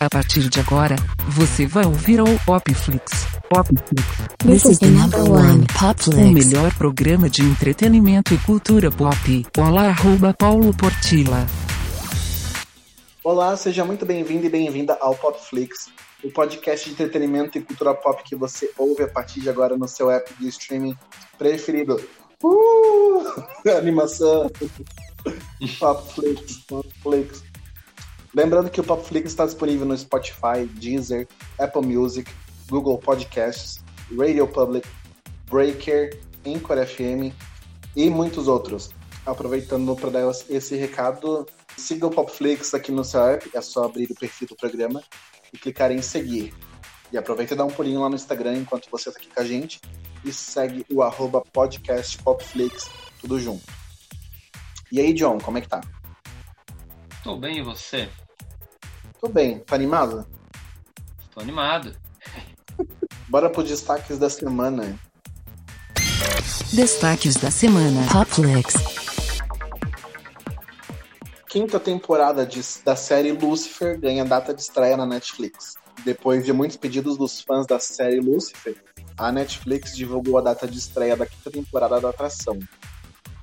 A partir de agora, você vai ouvir o Popflix. Popflix. This is the number one pop O melhor programa de entretenimento e cultura pop. Olá, arroba Paulo Portila. Olá, seja muito bem-vindo e bem-vinda ao Popflix, o podcast de entretenimento e cultura pop que você ouve a partir de agora no seu app de streaming preferido. Uh! Animação! Popflix, Popflix. Lembrando que o Popflix está disponível no Spotify, Deezer, Apple Music, Google Podcasts, Radio Public, Breaker, Anchor FM e muitos outros. Aproveitando para dar esse recado, siga o Popflix aqui no seu app, é só abrir o perfil do programa e clicar em seguir. E aproveita e dá um pulinho lá no Instagram enquanto você está aqui com a gente e segue o arroba podcast Popflix, tudo junto. E aí, John, como é que tá? Tô bem, e você? Tô bem, tá animado? Tô animado. Bora pros destaques da semana. Destaques da semana. Pop flicks. Quinta temporada de- da série Lucifer ganha data de estreia na Netflix. Depois de muitos pedidos dos fãs da série Lucifer, a Netflix divulgou a data de estreia da quinta temporada da atração.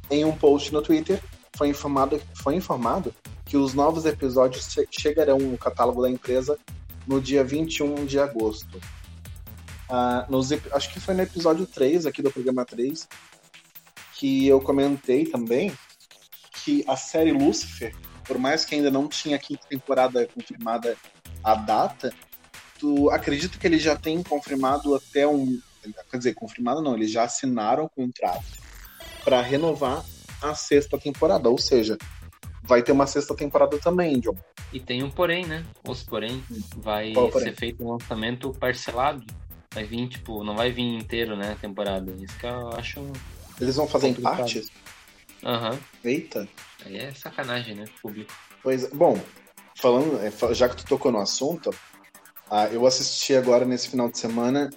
Em um post no Twitter, foi informado, foi informado que os novos episódios che- chegarão no catálogo da empresa no dia 21 de agosto. Ah, nos acho que foi no episódio 3 aqui do programa 3 que eu comentei também que a série Lucifer, por mais que ainda não tinha a quinta temporada confirmada a data, tu acredita que eles já têm confirmado até um. Quer dizer, confirmado não, eles já assinaram o contrato para renovar a sexta temporada. Ou seja, vai ter uma sexta temporada também, John. E tem um porém, né? Os porém, vai Qual porém? ser feito um lançamento parcelado. Vai vir, tipo, não vai vir inteiro, né, a temporada. Isso que eu acho. Eles vão fazer em Complicado. partes? Aham. Eita. Aí é sacanagem, né, público. Pois, bom, falando, é, já que tu tocou no assunto, ah, eu assisti agora nesse final de semana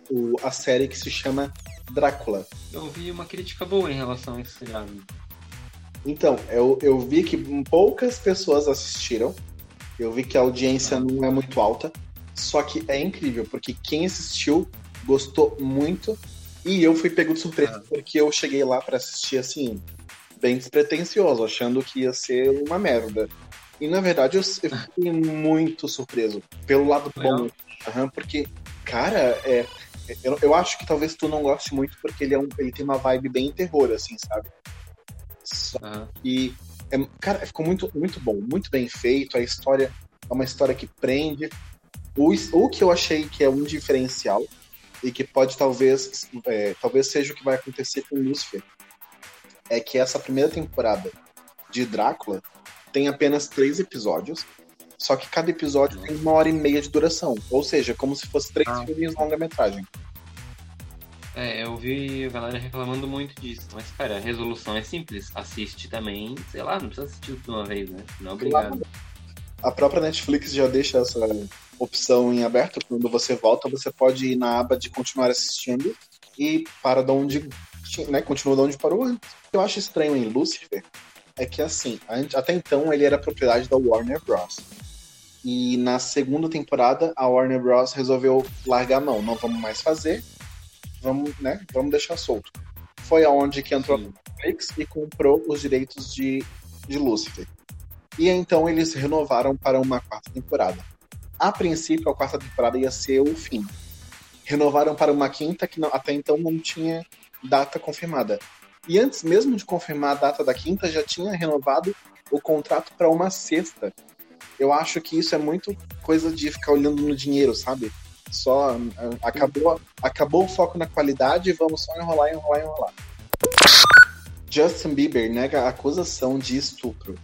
a série que se chama Drácula. Eu vi uma crítica boa em relação a esse seriado. Então, eu, eu vi que poucas pessoas assistiram. Eu vi que a audiência não é muito alta. Só que é incrível, porque quem assistiu gostou muito. E eu fui pego de surpresa, porque eu cheguei lá pra assistir assim, bem despretensioso, achando que ia ser uma merda. E na verdade eu, eu fiquei muito surpreso. Pelo lado bom. Aham, porque, cara, é, eu, eu acho que talvez tu não goste muito, porque ele, é um, ele tem uma vibe bem terror, assim, sabe? Aham. e, é, cara, ficou muito, muito bom, muito bem feito. A história é uma história que prende. O, o que eu achei que é um diferencial e que pode talvez, é, talvez seja o que vai acontecer com Lucifer é que essa primeira temporada de Drácula tem apenas três episódios. Só que cada episódio tem uma hora e meia de duração. Ou seja, como se fosse três Ah. filmes longa-metragem. É, eu vi a galera reclamando muito disso. Mas, cara, a resolução é simples. Assiste também, sei lá, não precisa assistir tudo de uma vez, né? Não, obrigado. A própria Netflix já deixa essa opção em aberto. Quando você volta, você pode ir na aba de continuar assistindo e para de onde, né, continua de onde parou antes. O que eu acho estranho em Lucifer é que, assim, até então ele era propriedade da Warner Bros. E na segunda temporada, a Warner Bros. resolveu largar a mão. Não vamos mais fazer, vamos, né, vamos deixar solto. Foi aonde que entrou a Sim. Netflix e comprou os direitos de, de Lucifer. E então eles renovaram para uma quarta temporada. A princípio, a quarta temporada ia ser o fim. Renovaram para uma quinta que não- até então não tinha data confirmada. E antes mesmo de confirmar a data da quinta, já tinha renovado o contrato para uma sexta. Eu acho que isso é muito coisa de ficar olhando no dinheiro, sabe? Só ah, acabou, acabou o foco na qualidade e vamos só enrolar, enrolar, enrolar. Justin Bieber nega a acusação de estupro.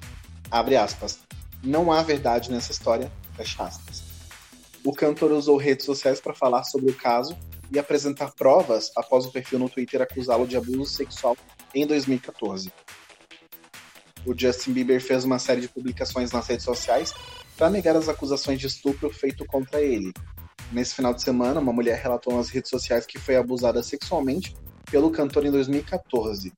Abre aspas. Não há verdade nessa história. Fecha aspas. O cantor usou redes sociais para falar sobre o caso e apresentar provas após o perfil no Twitter acusá-lo de abuso sexual em 2014. O Justin Bieber fez uma série de publicações nas redes sociais para negar as acusações de estupro feito contra ele. Nesse final de semana, uma mulher relatou nas redes sociais que foi abusada sexualmente pelo cantor em 2014.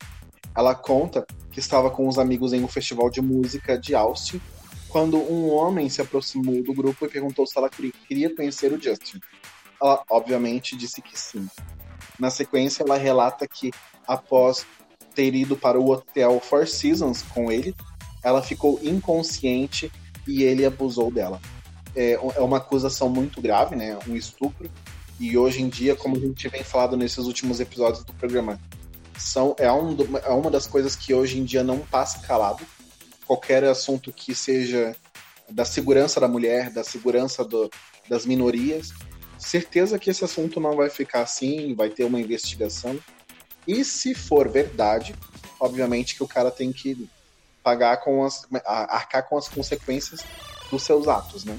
Ela conta que estava com os amigos em um festival de música de Austin quando um homem se aproximou do grupo e perguntou se ela queria conhecer o Justin. Ela, obviamente, disse que sim. Na sequência, ela relata que, após ter ido para o hotel Four Seasons com ele, ela ficou inconsciente e ele abusou dela. É, é uma acusação muito grave, né? Um estupro. E hoje em dia, como a gente vem falado nesses últimos episódios do programa, são, é, um, é uma das coisas que hoje em dia não passa calado. Qualquer assunto que seja da segurança da mulher, da segurança do, das minorias, certeza que esse assunto não vai ficar assim, vai ter uma investigação. E se for verdade, obviamente que o cara tem que pagar com as. arcar com as consequências dos seus atos, né?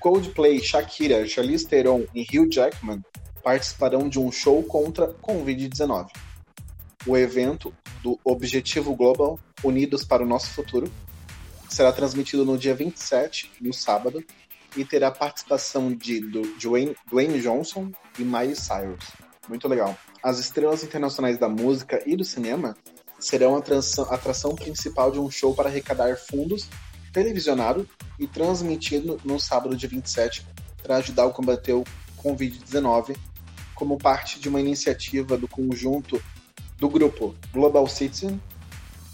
Coldplay, Shakira, Charlize Theron e Hugh Jackman participarão de um show contra Covid-19. O evento do Objetivo Global Unidos para o Nosso Futuro será transmitido no dia 27, no sábado, e terá participação de Dwayne, Dwayne Johnson e Miley Cyrus. Muito legal. As estrelas internacionais da música e do cinema serão a atração, a atração principal de um show para arrecadar fundos televisionado e transmitido no sábado, dia 27, para ajudar a combater o Covid-19, como parte de uma iniciativa do conjunto do grupo Global Citizen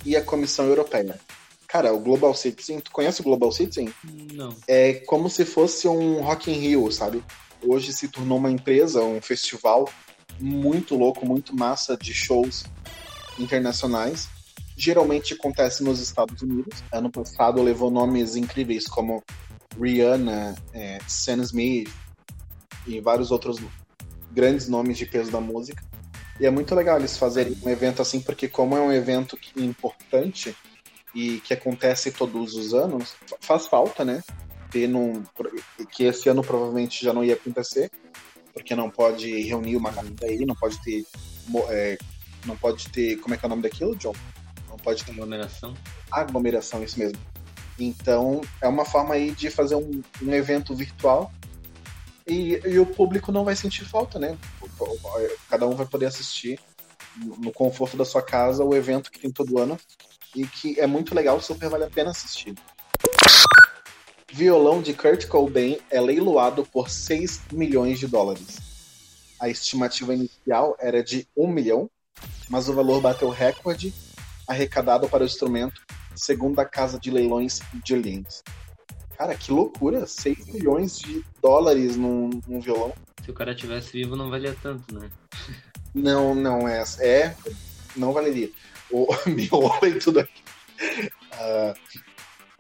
e a Comissão Europeia. Cara, o Global Citizen, tu conhece o Global Citizen? Não. É como se fosse um Rock in Rio, sabe? Hoje se tornou uma empresa, um festival muito louco, muito massa de shows internacionais. Geralmente acontece nos Estados Unidos. Ano passado levou nomes incríveis como Rihanna, é, Sam Smith e vários outros grandes nomes de peso da música. E é muito legal eles fazerem um evento assim, porque como é um evento importante e que acontece todos os anos, faz falta, né? Ter num, que esse ano provavelmente já não ia acontecer, porque não pode reunir uma galera aí, não pode ter. É, não pode ter. Como é que é o nome daquilo, John? Pode ter. Aglomeração. Aglomeração, isso mesmo. Então, é uma forma aí de fazer um, um evento virtual e, e, o público não vai sentir falta, né? Cada um vai poder assistir no conforto da sua casa o evento que tem todo ano e que é muito legal, super vale a pena assistir. Violão de Kurt Cobain é leiloado por 6 milhões de dólares. A estimativa inicial era de 1 milhão, mas o valor bateu recorde arrecadado para o instrumento, segundo a casa de leilões de Linz. Cara, que loucura! 6 milhões de dólares num, num violão. Se o cara tivesse vivo, não valia tanto, né? Não, não é. É, não valeria. O miolo e tudo aqui. Uh,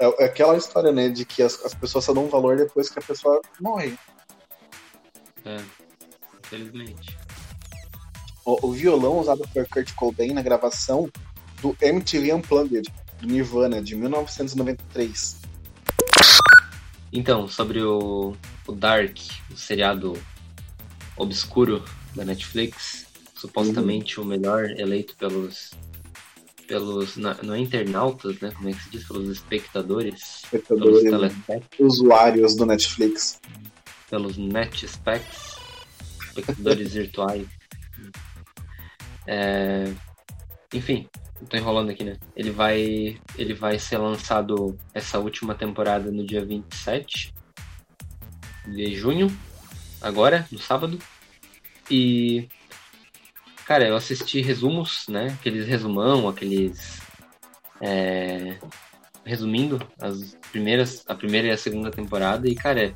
é, aquela história, né, de que as, as pessoas só dão valor depois que a pessoa morre. É, infelizmente. O, o violão usado por Kurt Cobain na gravação do MTV Unplugged, do Nirvana, de 1993. Então, sobre o, o Dark, o seriado obscuro da Netflix, supostamente uhum. o melhor eleito pelos pelos não é internautas, né? Como é que se diz? Pelos espectadores, espectadores pelos usuários do Netflix, pelos NetSpecs, espectadores virtuais. É... Enfim, tô enrolando aqui, né? Ele vai ele vai ser lançado essa última temporada no dia 27 de junho, agora, no sábado. E Cara, eu assisti resumos, né? Aqueles resumão, aqueles. É, resumindo as primeiras, a primeira e a segunda temporada, e, cara,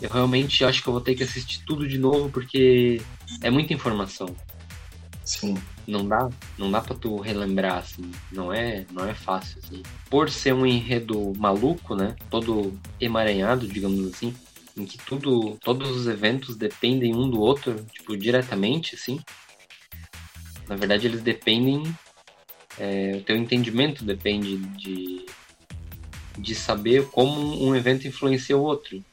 eu realmente acho que eu vou ter que assistir tudo de novo porque é muita informação. Sim. Não dá, não dá para tu relembrar assim, não é, não é fácil assim. Por ser um enredo maluco, né? Todo emaranhado, digamos assim, em que tudo, todos os eventos dependem um do outro, tipo, diretamente assim. Na verdade, eles dependem. É, o teu entendimento depende de, de saber como um evento influencia o outro.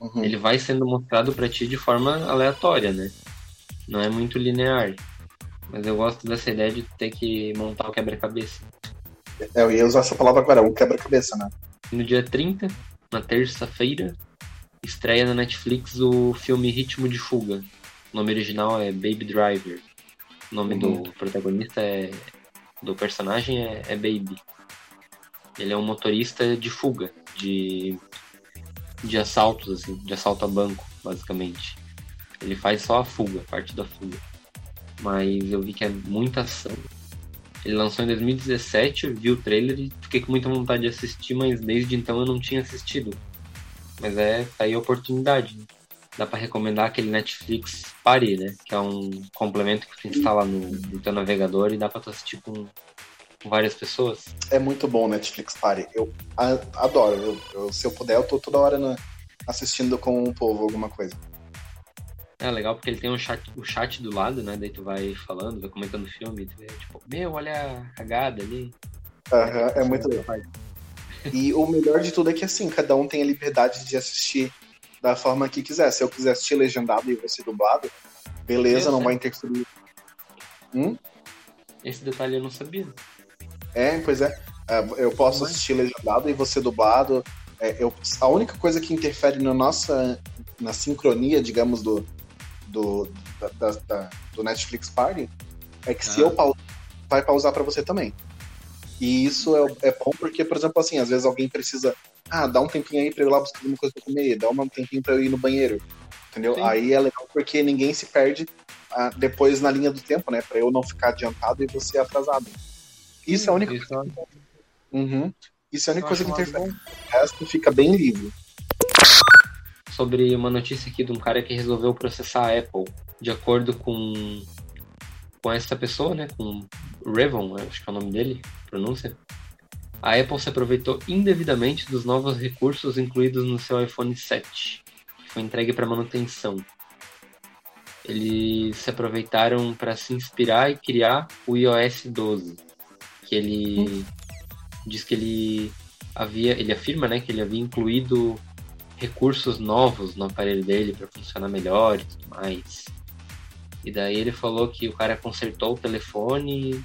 Uhum. Ele vai sendo mostrado para ti de forma aleatória, né? Não é muito linear. Mas eu gosto dessa ideia de ter que montar o quebra-cabeça. É, eu ia usar essa palavra agora, um quebra-cabeça, né? No dia 30, na terça-feira, estreia na Netflix o filme Ritmo de Fuga. O nome original é Baby Driver. O nome uhum. do protagonista é. do personagem é, é Baby. Ele é um motorista de fuga, de, de assaltos, assim, de assalto a banco, basicamente. Ele faz só a fuga, parte da fuga. Mas eu vi que é muita ação. Ele lançou em 2017, eu vi o trailer e fiquei com muita vontade de assistir, mas desde então eu não tinha assistido. Mas é, tá aí a oportunidade. Né? Dá para recomendar aquele Netflix Party, né? Que é um complemento que tu instala no, no teu navegador e dá pra tu assistir com, com várias pessoas. É muito bom o Netflix Party. Eu a, adoro. Eu, eu, se eu puder, eu tô toda hora na, assistindo com o povo alguma coisa. É legal porque ele tem um chat, o chat do lado, né? Daí tu vai falando, vai comentando o filme, tu vê, tipo, meu, olha a cagada ali. Uhum, é muito legal. E o melhor de tudo é que assim, cada um tem a liberdade de assistir da forma que quiser. Se eu quiser assistir legendado e você dublado, beleza, não vai interferir. Hum? Esse detalhe eu não sabia. É, pois é. é eu posso assistir legendado e você dublado. É, eu, a única coisa que interfere na nossa na sincronia, digamos, do, do, da, da, do Netflix Party é que ah. se eu pausar, vai pausar para você também. E isso é, é bom porque, por exemplo, assim, às vezes alguém precisa ah, dá um tempinho aí pra eu ir lá buscar alguma coisa pra comer, dá um tempinho pra eu ir no banheiro. Entendeu? Sim. Aí é legal porque ninguém se perde ah, depois na linha do tempo, né? Pra eu não ficar adiantado e você atrasado. Isso Sim, é a única isso coisa. Que... Uhum. Isso é a única coisa que interfere. O resto fica bem livre. Sobre uma notícia aqui de um cara que resolveu processar a Apple. De acordo com, com essa pessoa, né? Com Revon, acho que é o nome dele, pronúncia a Apple se aproveitou indevidamente dos novos recursos incluídos no seu iPhone 7, que foi entregue para manutenção. Eles se aproveitaram para se inspirar e criar o iOS 12, que ele diz que ele havia, ele afirma, né, que ele havia incluído recursos novos no aparelho dele para funcionar melhor e tudo mais. E daí ele falou que o cara consertou o telefone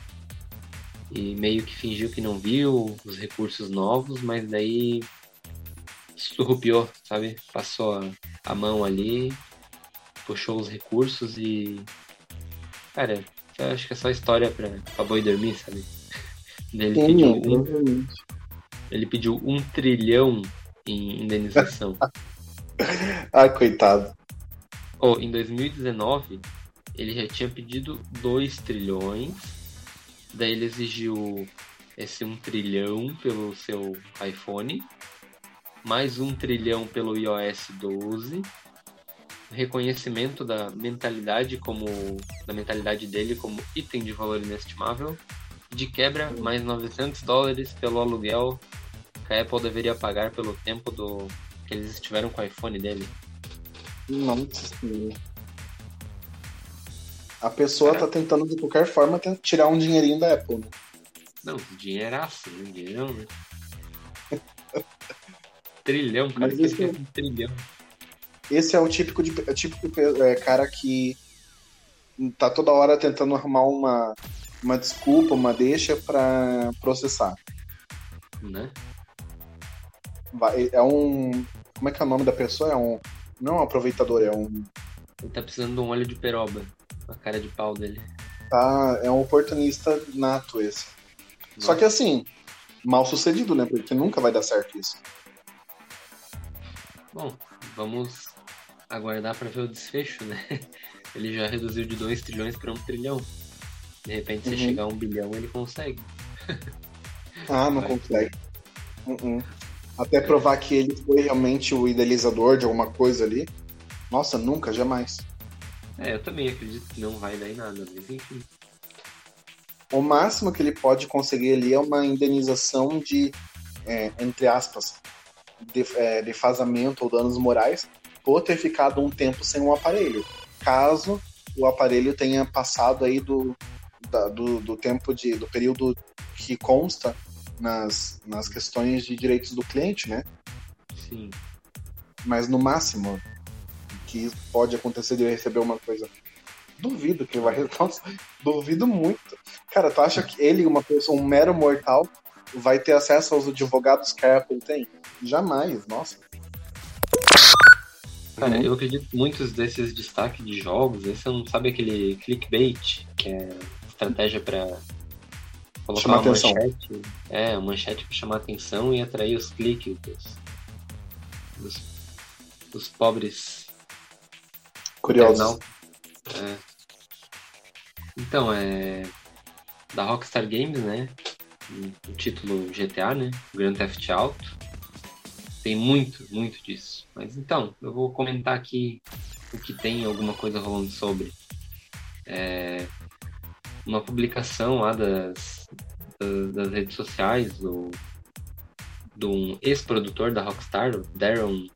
e meio que fingiu que não viu os recursos novos, mas daí surrupiou, sabe? Passou a, a mão ali, puxou os recursos e. Cara, acho que é só história pra, pra boi dormir, sabe? Ele pediu, um, ele pediu um trilhão em indenização. ah, coitado. Oh, em 2019, ele já tinha pedido 2 trilhões Daí ele exigiu esse um trilhão pelo seu iPhone, mais um trilhão pelo iOS 12, reconhecimento da mentalidade como da mentalidade dele como item de valor inestimável, de quebra mais 900 dólares pelo aluguel que a Apple deveria pagar pelo tempo do que eles estiveram com o iPhone dele. Nossa a pessoa tá tentando de qualquer forma tirar um dinheirinho da Apple, né? Não, dinheiraço, né? Dinheirão, né? trilhão, cara, Mas esse, é um trilhão. Esse é o típico, de, é típico é, cara que tá toda hora tentando arrumar uma, uma desculpa, uma deixa para processar. Né? Vai, é um. Como é que é o nome da pessoa? É um. Não é um aproveitador, é um. Ele tá precisando de um óleo de peroba a cara de pau dele. Tá, é um oportunista nato esse. Nossa. Só que assim, mal sucedido, né? Porque nunca vai dar certo isso. Bom, vamos aguardar para ver o desfecho, né? Ele já reduziu de 2 trilhões para 1 um trilhão. De repente, se uhum. chegar a 1 um bilhão, ele consegue. ah, não vai. consegue. Uhum. Até provar que ele foi realmente o idealizador de alguma coisa ali. Nossa, nunca, jamais. É, eu também acredito que não vai dar em nada, mas enfim. O máximo que ele pode conseguir ali é uma indenização de, é, entre aspas, de, é, defazamento ou danos morais por ter ficado um tempo sem um aparelho. Caso o aparelho tenha passado aí do, da, do, do, tempo de, do período que consta nas, nas questões de direitos do cliente, né? Sim. Mas no máximo, que pode acontecer de receber uma coisa. Duvido que ele vai. Nossa, duvido muito. Cara, tu acha que ele, uma pessoa, um mero mortal, vai ter acesso aos advogados que a Apple tem? Jamais, nossa. Cara, eu acredito que muitos desses destaques de jogos, esse não sabe aquele clickbait, que é estratégia para colocar Chamar uma atenção. manchete. É, uma manchete para chamar atenção e atrair os cliques dos, dos, dos pobres Curiosos. É. Então, é. Da Rockstar Games, né? O título GTA, né? Grand Theft Auto. Tem muito, muito disso. Mas então, eu vou comentar aqui o que tem alguma coisa rolando sobre. É, uma publicação lá das, das, redes sociais do, de um ex-produtor da Rockstar, Darren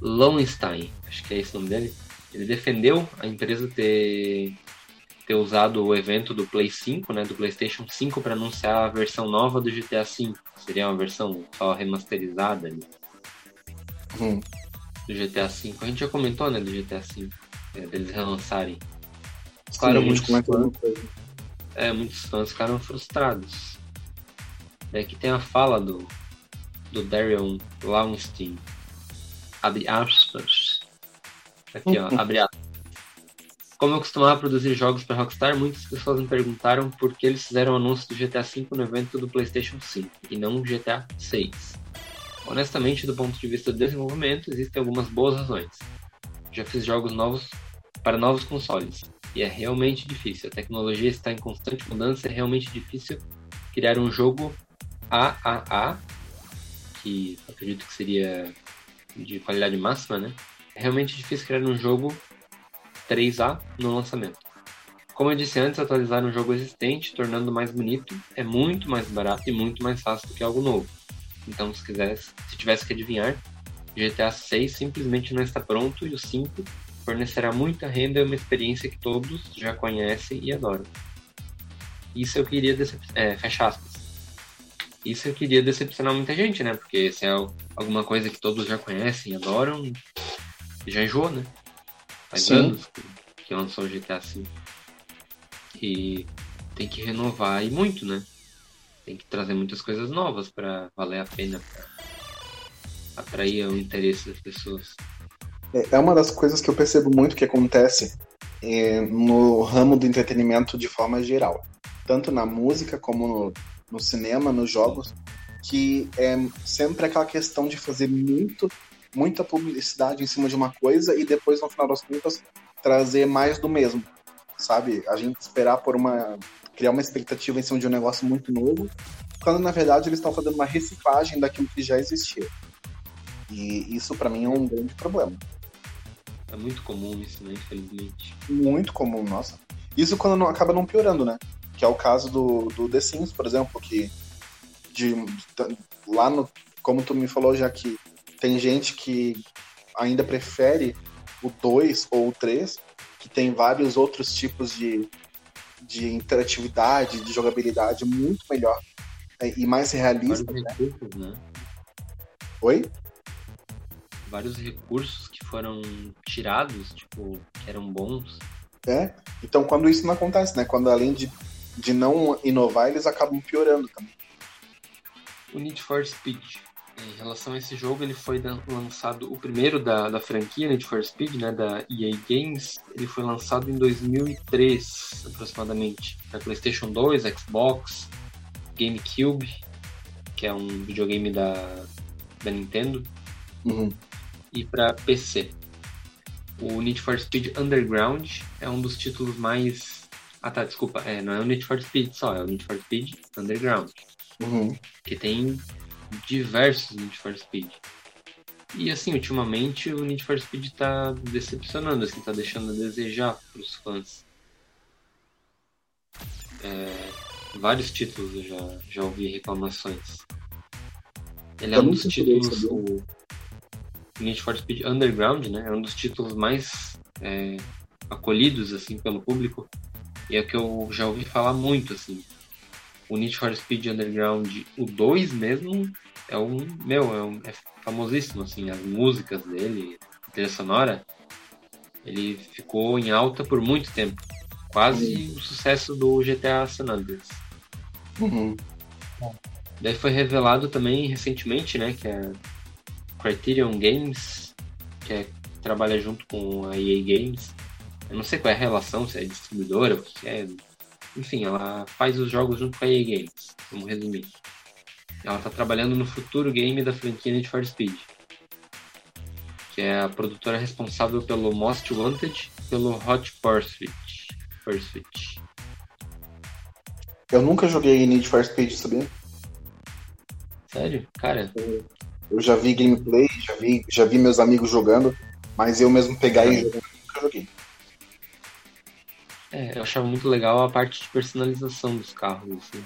Lowenstein, acho que é esse o nome dele. Ele defendeu a empresa ter, ter usado o evento do Play 5, né, do PlayStation 5, para anunciar a versão nova do GTA V. Seria uma versão só remasterizada ali Hum. do GTA V. A gente já comentou, né, do GTA V, é, deles relançarem. Sim, Claro, muitos comentou fãs-. É, muitos fãs ficaram frustrados. E aqui tem a fala do, do Darion Lowenstein. Abre aspas. Aqui, ó, abre aspas. Como eu costumava produzir jogos para Rockstar, muitas pessoas me perguntaram por que eles fizeram o anúncio do GTA V no evento do PlayStation 5 e não o GTA 6. Honestamente, do ponto de vista do desenvolvimento, existem algumas boas razões. Já fiz jogos novos para novos consoles e é realmente difícil. A tecnologia está em constante mudança, é realmente difícil criar um jogo AAA, que acredito que seria de qualidade máxima, né? É realmente difícil criar um jogo 3A no lançamento. Como eu disse antes, atualizar um jogo existente, tornando mais bonito, é muito mais barato e muito mais fácil do que algo novo. Então, se quisesse, se tivesse que adivinhar, GTA 6 simplesmente não está pronto e o 5 fornecerá muita renda e uma experiência que todos já conhecem e adoram. Isso eu queria decep... é, fecha aspas. Isso eu queria decepcionar muita gente, né? Porque se é al- alguma coisa que todos já conhecem e adoram, já enjoou, né? Faz Sim. anos que, que lançou o GTA V. E tem que renovar e muito, né? Tem que trazer muitas coisas novas para valer a pena, pra atrair o interesse das pessoas. É é uma das coisas que eu percebo muito que acontece é, no ramo do entretenimento de forma geral. Tanto na música como no, no cinema, nos jogos, que é sempre aquela questão de fazer muito, muita publicidade em cima de uma coisa e depois, no final das contas, trazer mais do mesmo. Sabe? A gente esperar por uma. criar uma expectativa em cima de um negócio muito novo, quando na verdade eles estão fazendo uma reciclagem daquilo que já existia. E isso pra mim é um grande problema. É muito comum isso, né? Infelizmente. muito comum, nossa. Isso quando não, acaba não piorando, né? Que é o caso do, do The Sims, por exemplo, que de, de- lá no. Como tu me falou já que tem gente que ainda prefere o 2 ou o 3, que tem vários outros tipos de, de interatividade, de jogabilidade muito melhor é, e mais realista. Vários recursos, né? Oi? Vários recursos que foram tirados, tipo, que eram bons. É. Então quando isso não acontece, né? Quando além de, de não inovar, eles acabam piorando também. O Need for Speed. Em relação a esse jogo, ele foi lançado, o primeiro da, da franquia Need for Speed, né, da EA Games, ele foi lançado em 2003, aproximadamente, para PlayStation 2, Xbox, GameCube, que é um videogame da, da Nintendo, Uhum. E para PC. O Need for Speed Underground é um dos títulos mais. Ah tá, desculpa, é, não é o Need for Speed só, é o Need for Speed Underground Uhum. que tem diversos Need for Speed. E assim, ultimamente o Need for Speed tá decepcionando, assim, tá deixando a desejar pros fãs. É, vários títulos eu já, já ouvi reclamações. Ele é Eu um dos títulos. O Need for Speed Underground, né? É um dos títulos mais é, acolhidos, assim, pelo público. E é o que eu já ouvi falar muito, assim o Need for Speed Underground, o 2 mesmo, é um, meu, é, um, é famosíssimo, assim, as músicas dele, a trilha sonora, ele ficou em alta por muito tempo. Quase o sucesso do GTA San Andreas. Uhum. Daí foi revelado também recentemente, né, que a Criterion Games, que é, trabalha junto com a EA Games, eu não sei qual é a relação, se é distribuidora, o que é, enfim, ela faz os jogos junto com a EA Games, vamos resumir. Ela está trabalhando no futuro game da franquia Need for Speed, que é a produtora responsável pelo Most Wanted e pelo Hot Pursuit. Pursuit. Eu nunca joguei Need for Speed, sabia? Sério? Cara, Eu já vi gameplay, já vi, já vi meus amigos jogando, mas eu mesmo pegar e jogar, nunca joguei. é, eu achava muito legal a parte de personalização dos carros, assim.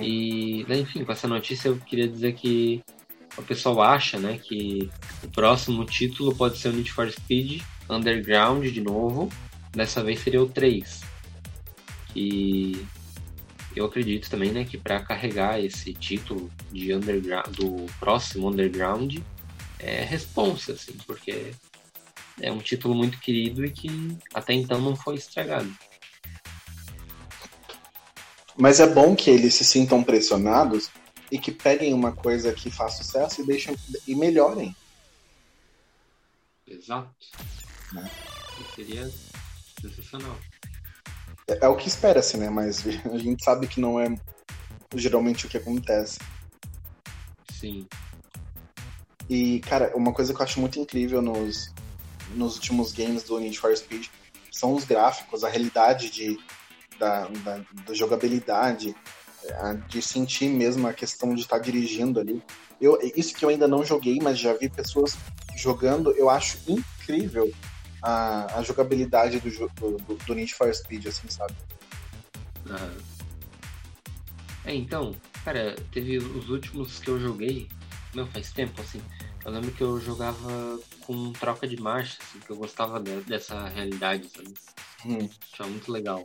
E, daí, enfim, com essa notícia eu queria dizer que o pessoal acha, né, que o próximo título pode ser o Need for Speed Underground de novo. Dessa vez seria o 3. Que eu acredito também, né, que para carregar esse título de underground do próximo Underground é responsa, assim, porque é um título muito querido e que até então não foi estragado. Mas é bom que eles se sintam pressionados e que peguem uma coisa que faz sucesso e deixem e melhorem. Exato. Né? Seria sensacional. É, é o que espera-se, né? Mas a gente sabe que não é geralmente o que acontece. Sim. E, cara, uma coisa que eu acho muito incrível nos, nos últimos games do Need for Speed são os gráficos, a realidade de, da, da, da jogabilidade, de sentir mesmo a questão de estar dirigindo ali. Eu, isso que eu ainda não joguei, mas já vi pessoas jogando, eu acho incrível a, a jogabilidade do, do, do, do Need for Speed, assim, sabe? Aham. É, então, cara, teve os últimos que eu joguei, não, faz tempo, assim. Eu lembro que eu jogava com troca de marcha, assim, que eu gostava de- dessa realidade, sabe? Hum. Achava muito legal.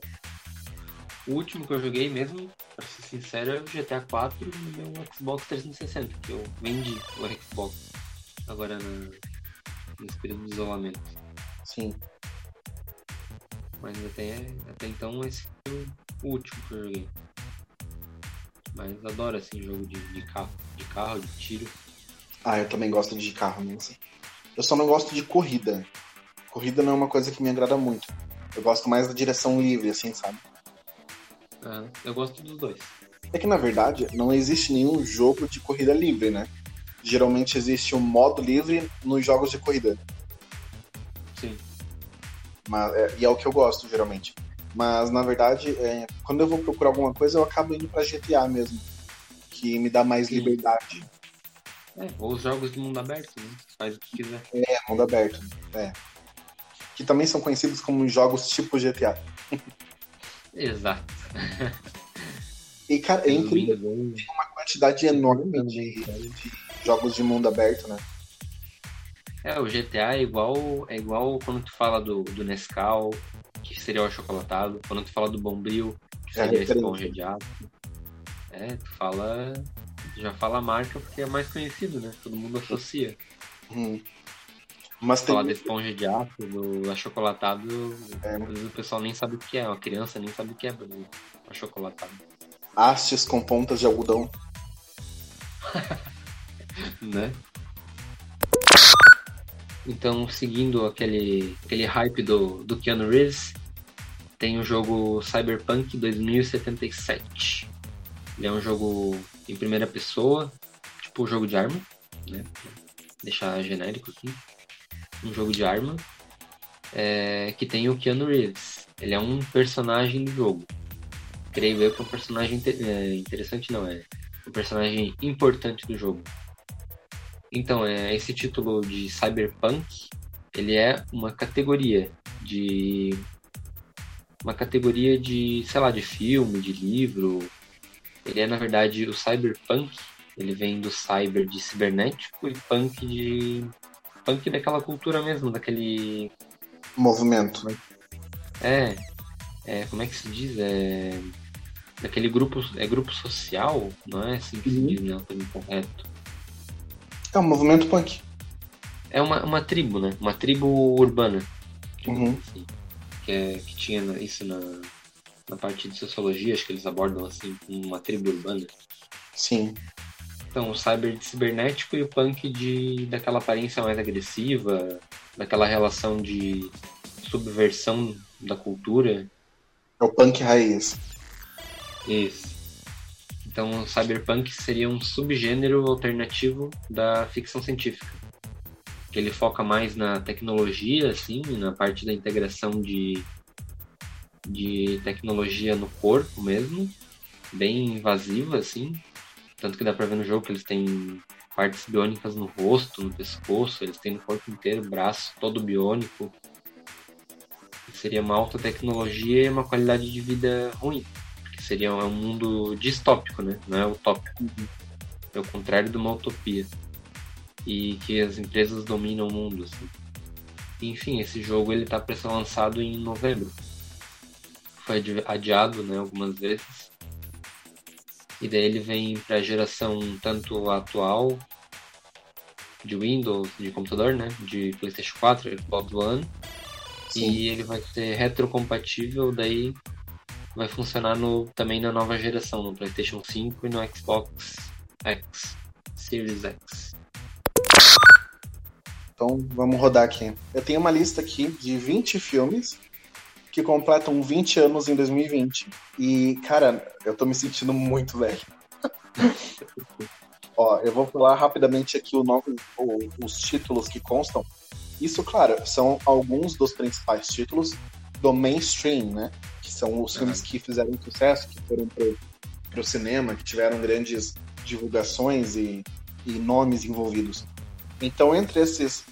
O último que eu joguei mesmo, pra ser sincero, é o GTA 4 no meu Xbox 360, que eu vendi o Xbox agora na, nesse período de isolamento. Sim. Mas até, até então esse foi o último que eu joguei. Mas adoro assim jogo de, de carro, de carro, de tiro. Ah, eu também gosto de carro mesmo. Eu só não gosto de corrida. Corrida não é uma coisa que me agrada muito. Eu gosto mais da direção livre, assim, sabe? Ah, eu gosto dos dois. É que na verdade não existe nenhum jogo de corrida livre, né? Geralmente existe um modo livre nos jogos de corrida. Mas, é, e é o que eu gosto, geralmente. Mas na verdade, é, quando eu vou procurar alguma coisa, eu acabo indo pra GTA mesmo. Que me dá mais Sim. liberdade. É, ou os jogos de mundo aberto, né? Faz o que quiser. É, mundo aberto. É. Que também são conhecidos como jogos tipo GTA. Exato. E, cara, é incrível bem, uma quantidade enorme de, de jogos de mundo aberto, né? É, o GTA é igual, é igual quando tu fala do, do Nescau, que seria o achocolatado. Quando tu fala do Bombril, que É seria a referente. esponja de aço. É, tu fala. Já fala a marca porque é mais conhecido, né? Todo mundo associa. Hum. Mas tem Falar da esponja de aço, do achocolatado, É. às vezes o pessoal nem sabe o que é, uma criança nem sabe o que é o achocolatado. hastes com pontas de algodão. né? Então, seguindo aquele, aquele hype do, do Keanu Reeves, tem o jogo Cyberpunk 2077. Ele é um jogo em primeira pessoa, tipo um jogo de arma, né? Pra Deixar genérico aqui. Um jogo de arma é, que tem o Keanu Reeves. Ele é um personagem do jogo. Creio eu que é um personagem inte- é, interessante, não é? Um personagem importante do jogo. Então, é, esse título de Cyberpunk, ele é uma categoria de uma categoria de, sei lá, de filme, de livro. Ele é, na verdade, o Cyberpunk, ele vem do cyber de cibernético e punk de punk daquela cultura mesmo, daquele Movimento. é, é como é que se diz? É daquele grupo, é grupo social, não é assim que se Uhum. diz, não, termo correto. É um movimento punk. É uma, uma tribo, né? Uma tribo urbana. Uhum. assim, que, é, que tinha isso na, na parte de sociologia, acho que eles abordam assim, uma tribo urbana. Sim. Então, o cyber de cibernético e o punk de daquela aparência mais agressiva, daquela relação de subversão da cultura. É o punk raiz. Isso. Então, o cyberpunk seria um subgênero alternativo da ficção científica. Que ele foca mais na tecnologia, assim, na parte da integração de, de tecnologia no corpo mesmo, bem invasiva, assim. Tanto que dá pra ver no jogo que eles têm partes biônicas no rosto, no pescoço, eles têm no corpo inteiro, braço todo biônico. Seria uma alta tecnologia e uma qualidade de vida ruim. Seria um mundo distópico, né? Não é utópico. É o contrário de uma utopia. E que as empresas dominam o mundo, assim. Enfim, esse jogo ele tá para ser lançado em novembro. Foi adiado, né, algumas vezes. E daí ele vem para a geração tanto atual de Windows, de computador, né? De PlayStation 4, Xbox One. Sim. E ele vai ser retrocompatível, daí vai funcionar no, também na nova geração, no PlayStation 5 e no Xbox X, Series X. Então vamos rodar aqui. Eu tenho uma lista aqui de 20 filmes que completam 20 anos em 2020. E, cara, eu tô me sentindo muito velho. Ó, eu vou falar rapidamente aqui o nome, o, os títulos que constam. Isso, claro, são alguns dos principais títulos do mainstream, né? Que são os filmes que fizeram sucesso, que foram pro, pro cinema, que tiveram grandes divulgações e, e nomes envolvidos. Então, entre esses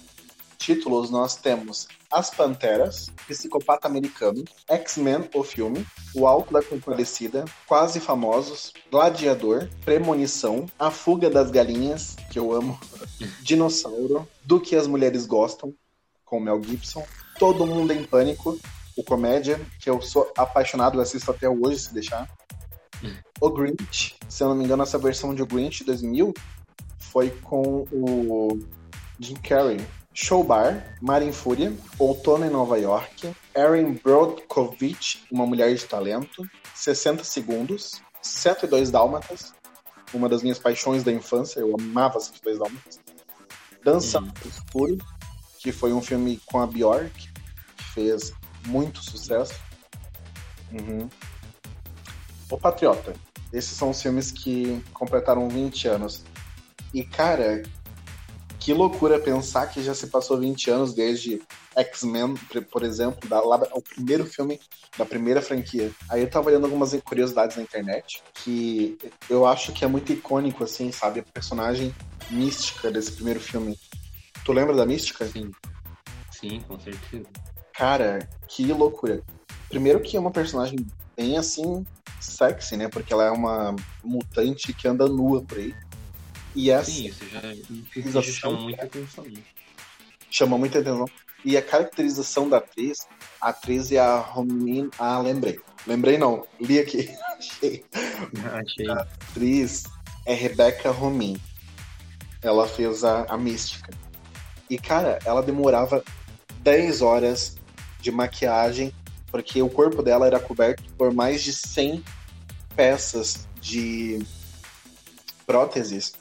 títulos, nós temos As Panteras, Psicopata Americano, X-Men, o filme, O Alto da Compadecida, Quase Famosos, Gladiador, Premonição, A Fuga das Galinhas, que eu amo, Dinossauro, Do que as Mulheres Gostam, com Mel Gibson, Todo Mundo em Pânico, o comédia, que eu sou apaixonado, assisto até hoje, se deixar. O Grinch, se eu não me engano, essa versão de O Grinch 2000 foi com o Jim Carrey, Showbar, Mar em Fúria, Outono em Nova York, Erin Brodkovich, Uma Mulher de Talento, 60 Segundos, 102 Dálmatas, uma das minhas paixões da infância, eu amava 102 Dálmatas, Dança uhum. Escuro, que foi um filme com a Bjork, que fez muito sucesso. Uhum. O Patriota. Esses são os filmes que completaram 20 anos. E, cara, que loucura pensar que já se passou 20 anos desde X-Men, por exemplo, da, lá, o primeiro filme da primeira franquia. Aí eu tava olhando algumas curiosidades na internet que eu acho que é muito icônico, assim, sabe? A personagem mística desse primeiro filme. Tu lembra da mística? Sim. Sim, com certeza. Cara, que loucura. Primeiro que é uma personagem bem assim, sexy, né? Porque ela é uma mutante que anda nua por aí. E essa Sim, isso já, já chama muita atenção. Chama muita atenção. E a caracterização da atriz, a atriz é a Romin. Ah, lembrei. Lembrei não, li aqui. Achei. Achei. A atriz é Rebecca Romin. Ela fez a, a Mística. E, cara, ela demorava 10 horas de maquiagem, porque o corpo dela era coberto por mais de 100 peças de próteses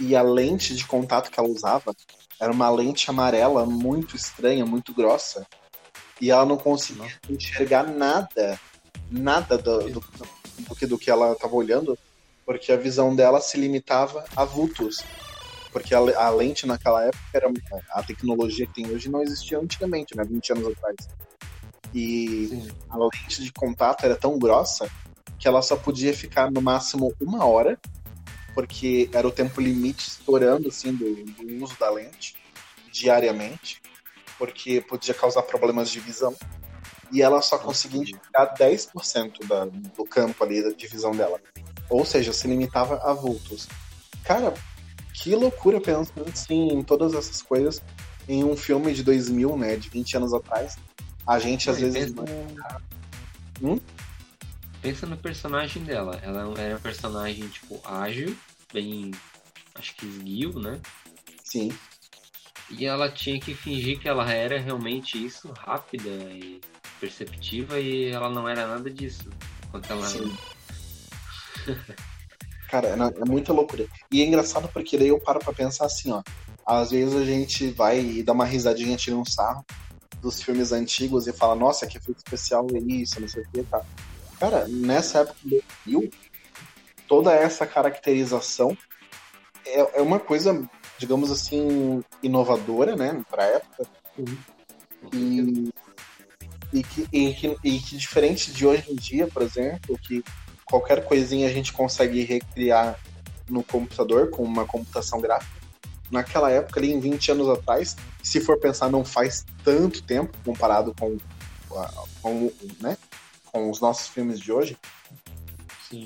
e a lente de contato que ela usava era uma lente amarela muito estranha, muito grossa. E ela não conseguia enxergar nada, nada do, do, do que, do que ela estava olhando, porque a visão dela se limitava a vultos. Porque a, a, lente naquela época era a tecnologia que tem hoje não existia antigamente, né? 20 anos atrás. E Sim. a lente de contato era tão grossa que ela só podia ficar no máximo uma hora porque era o tempo limite estourando assim do, do uso da lente diariamente, porque podia causar problemas de visão. E ela só conseguia enxergar 10% da, do campo ali da divisão dela. Ou seja, se limitava a vultos. Cara, que loucura pensando assim em todas essas coisas em um filme de 2000, né, de 20 anos atrás. A gente às vezes hum? pensa no personagem dela. Ela era um personagem, tipo, ágil, bem. Acho que esguio, né? Sim. E ela tinha que fingir que ela era realmente isso, rápida e perceptiva, e ela não era nada disso. Enquanto ela. Sim. Cara, é, é muita loucura. E é engraçado porque daí eu paro pra pensar assim, ó. Às vezes a gente vai e dá uma risadinha, tira um sarro. dos filmes antigos e fala, nossa, que efeito especial é isso, não sei o que, tá. Cara, nessa época do Rio, toda essa caracterização é, é uma coisa, digamos assim, inovadora, né, pra época. E, e, que, e, que, e que diferente de hoje em dia, por exemplo, que qualquer coisinha a gente consegue recriar no computador com uma computação gráfica. Naquela época, ali em 20 anos atrás, se for pensar, não faz tanto tempo comparado com, com, né, com os nossos filmes de hoje.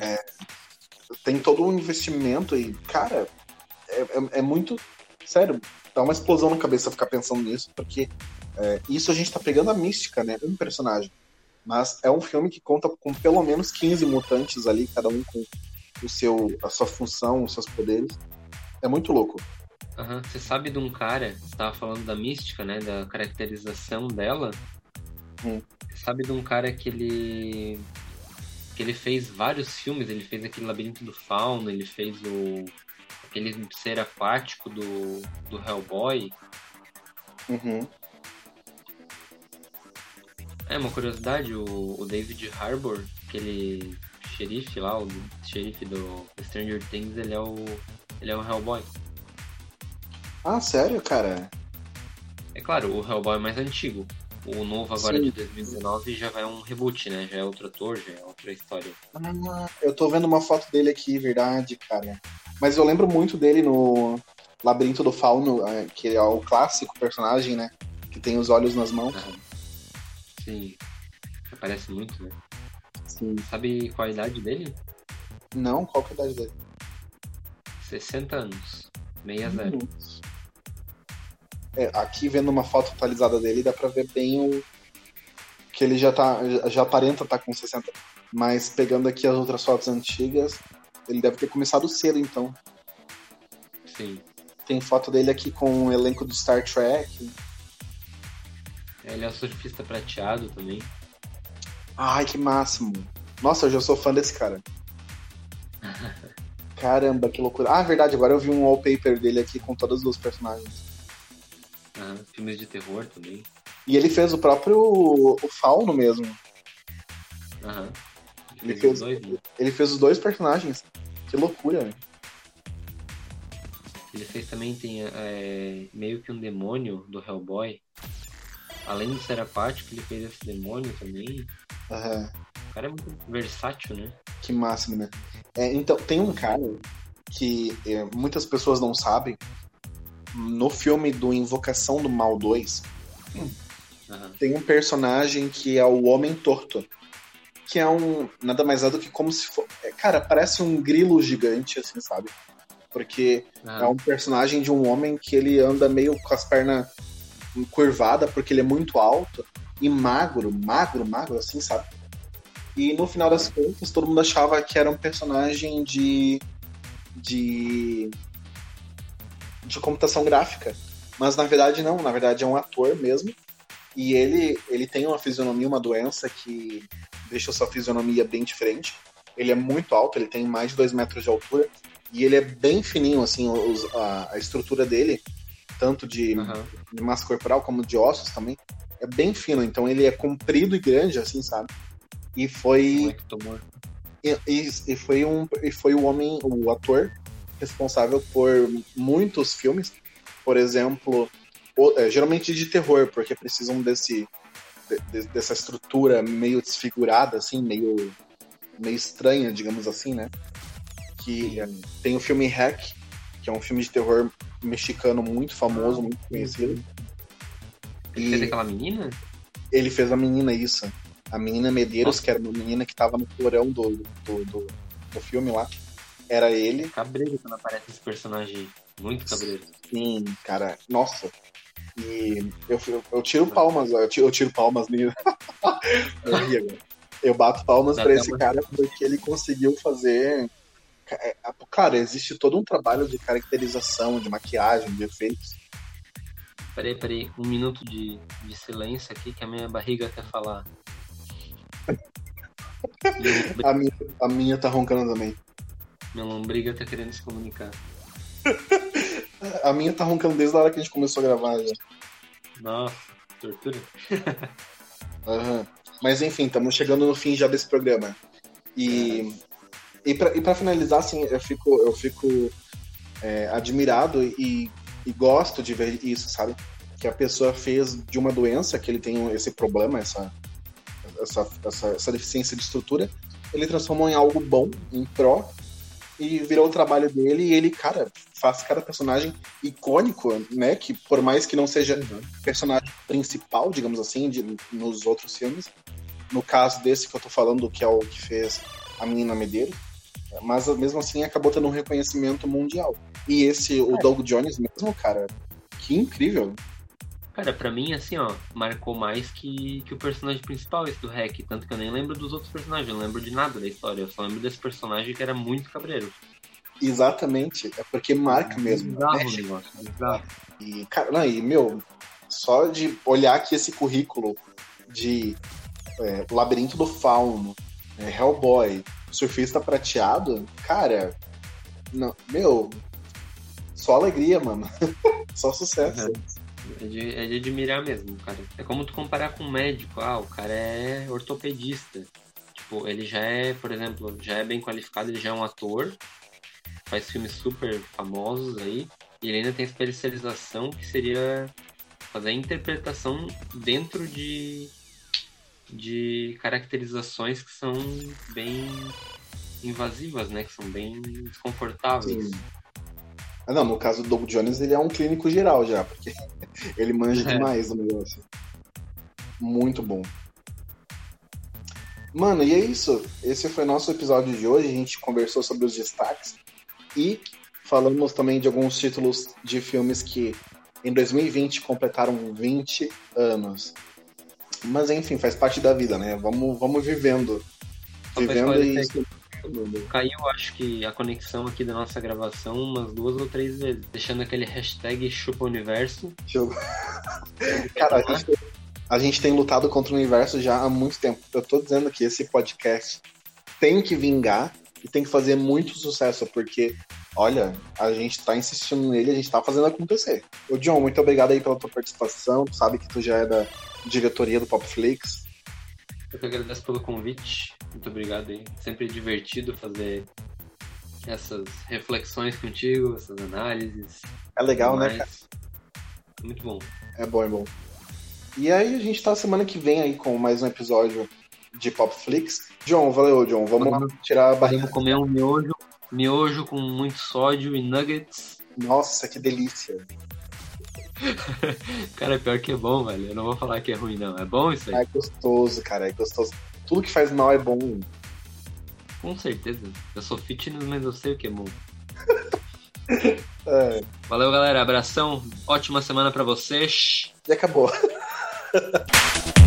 É, tem todo um investimento e, cara, é, é, é, muito. Sério, dá uma explosão na cabeça ficar pensando nisso, porque é, isso a gente tá pegando a mística, né? Um personagem. Mas é um filme que conta com pelo menos 15 mutantes ali, cada um com o seu, a sua função, os seus poderes. É muito louco. Uhum. Você sabe de um cara, você estava falando da mística, né? Da caracterização dela. Hum. Você sabe de um cara que ele. que ele fez vários filmes, ele fez aquele Labirinto do Fauno, ele fez o. aquele ser aquático do, do Hellboy. Uhum. É, uma curiosidade, o, o David Harbour, aquele xerife lá, o xerife do Stranger Things, ele é o. ele é o Hellboy. Ah, sério, cara? É claro, o Hellboy é mais antigo. O novo agora Sim. de 2019 já vai um reboot, né? Já é outro ator, já é outra história. Ah, eu tô vendo uma foto dele aqui, verdade, cara. Mas eu lembro muito dele no Labirinto do Fauno, é, que é o clássico personagem, né? Que tem os olhos nas mãos. Ah, sim. Aparece muito, né? Sim. Sabe qual a idade dele? Não, qual que é a idade dele? 60 anos. 60. Hum. É, aqui vendo uma foto atualizada dele, dá pra ver bem o. que ele já tá. já aparenta estar tá com 60. Mas pegando aqui as outras fotos antigas, ele deve ter começado cedo então. Sim. Tem foto dele aqui com o elenco do Star Trek. É, ele é o surfista prateado também. Ai, que máximo. Nossa, eu já sou fã desse cara. Caramba, que loucura. Ah, verdade, agora eu vi um wallpaper dele aqui com todos os personagens. Ah, filmes de terror também. E ele fez o próprio o Fauno mesmo. Aham. Ele, ele fez, dois, né? ele fez os dois personagens. Que loucura. Ele fez também tem é, meio que um demônio do Hellboy. Além de ser apático, ele fez esse demônio também. Uhum. O cara é muito versátil, né? Que máximo, né? É, então, tem um cara que é, muitas pessoas não sabem. No filme do Invocação do Mal 2, uhum. tem um personagem que é o Homem Torto. Que é um. Nada mais é do que como se for. É, cara, parece um grilo gigante, assim, sabe? Porque uhum. é um personagem de um homem que ele anda meio com as pernas curvadas, porque ele é muito alto e magro, magro, magro, assim, sabe? E no final das contas, todo mundo achava que era um personagem de. de. de computação gráfica. Mas na verdade não, na verdade é um ator mesmo. E ele, ele tem uma fisionomia, uma doença que deixa sua fisionomia bem diferente. Ele é muito alto, ele tem mais de 2 metros de altura. E ele é bem fininho, assim, os, a, a, estrutura dele, tanto de, uhum. de massa corporal como de ossos também, é bem fino, então ele é comprido e grande, assim, sabe? E foi. E, e, e, foi um e foi o homem, o ator responsável por muitos filmes, por exemplo, o, é, geralmente de terror, porque precisam desse de, dessa estrutura meio desfigurada, assim, meio meio estranha, digamos assim, né? Que é, tem o filme Hack, que é um filme de terror mexicano muito famoso, muito conhecido. Ele e fez aquela menina? Ele fez a menina, isso. A menina Medeiros, Nossa. que era uma menina que tava no porão do, do, do, do filme lá. Era ele. Cabreiro quando aparece esse personagem. Muito cabreiro. Sim, cara. Nossa. E eu, eu, eu tiro palmas, eu tiro, eu tiro palmas nele. eu, eu bato palmas para esse cara porque ele conseguiu fazer. É, cara, existe todo um trabalho de caracterização, de maquiagem, de efeitos Peraí, peraí, um minuto de, de silêncio aqui que a minha barriga quer falar. a, minha, a minha tá roncando também. Minha lombriga tá querendo se comunicar. a minha tá roncando desde a hora que a gente começou a gravar já. Nossa. Tortura. Aham. Mas enfim, estamos chegando no fim já desse programa. E, e, pra, pra finalizar, assim, eu fico, eu fico é, admirado e, e gosto de ver isso, sabe? Que a pessoa fez de uma doença, que ele tem esse problema, essa, essa, essa, essa deficiência de estrutura, ele transformou em algo bom, em pró, e virou o trabalho dele, e ele, cara, faz cada personagem icônico, né? Que por mais que não seja personagem principal, digamos assim, de, nos outros filmes, no caso desse que eu tô falando, que é o que fez a menina Medeiros, mas mesmo assim acabou tendo um reconhecimento mundial. E esse, o É. Doug Jones mesmo, cara, que incrível. Cara, pra mim, assim, ó, marcou mais que, que o personagem principal, esse do Hack. Tanto que eu nem lembro dos outros personagens, eu não lembro de nada da história. Eu só lembro desse personagem que era muito cabreiro. Exatamente, é porque marca mesmo. Bizarro né? o negócio, bizarro. E, cara, não, e, meu, só de olhar aqui esse currículo de é, Labirinto do Fauno, é, Hellboy, Surfista Prateado, cara, não, meu, só alegria, mano. só sucesso. É de, é de admirar mesmo, cara. É como tu comparar com um médico. Ah, o cara é ortopedista. Tipo, ele já é, por exemplo, já é bem qualificado, ele já é um ator, faz filmes super famosos aí, e ele ainda tem especialização que seria fazer a interpretação dentro de, de caracterizações que são bem invasivas, né? Que são bem desconfortáveis. Sim. Ah, não, no caso do Doug Jones, ele é um clínico geral já, porque ele manja É. demais do negócio. Muito bom. Mano, e é isso. Esse foi nosso episódio de hoje. A gente conversou sobre os destaques e falamos também de alguns títulos de filmes que em 2020 completaram 20 anos. Mas enfim, faz parte da vida, né? Vamos, vamos vivendo. Só Vivendo e. Caiu, acho que, a conexão aqui da nossa gravação umas duas ou três vezes, deixando aquele hashtag chupa universo. Cara, a gente, a gente tem lutado contra o universo já há muito tempo. Eu tô dizendo que esse podcast tem que vingar e tem que fazer muito sucesso, porque, olha, a gente tá insistindo nele, a gente tá fazendo acontecer. Ô, John, muito obrigado aí pela tua participação. Tu sabe que tu já é da diretoria do Popflix. Eu que agradeço pelo convite. Muito obrigado aí. Sempre divertido fazer essas reflexões contigo, essas análises. É legal, né, cara? Muito bom. É bom, é bom. E aí a gente tá semana que vem aí com mais um episódio de Popflix. John, valeu, John. Vamos Vamos- tirar a barriga. Vamos comer um miojo, miojo com muito sódio e nuggets. Nossa, que delícia. Cara, pior que é bom, velho. Eu não vou falar que é ruim, não. É bom isso aí? É gostoso, cara, é gostoso. Tudo que faz mal é bom. Com certeza. Eu sou fitness, mas eu sei o que é bom. É, Valeu, galera. Abração. Ótima semana pra vocês. e acabou.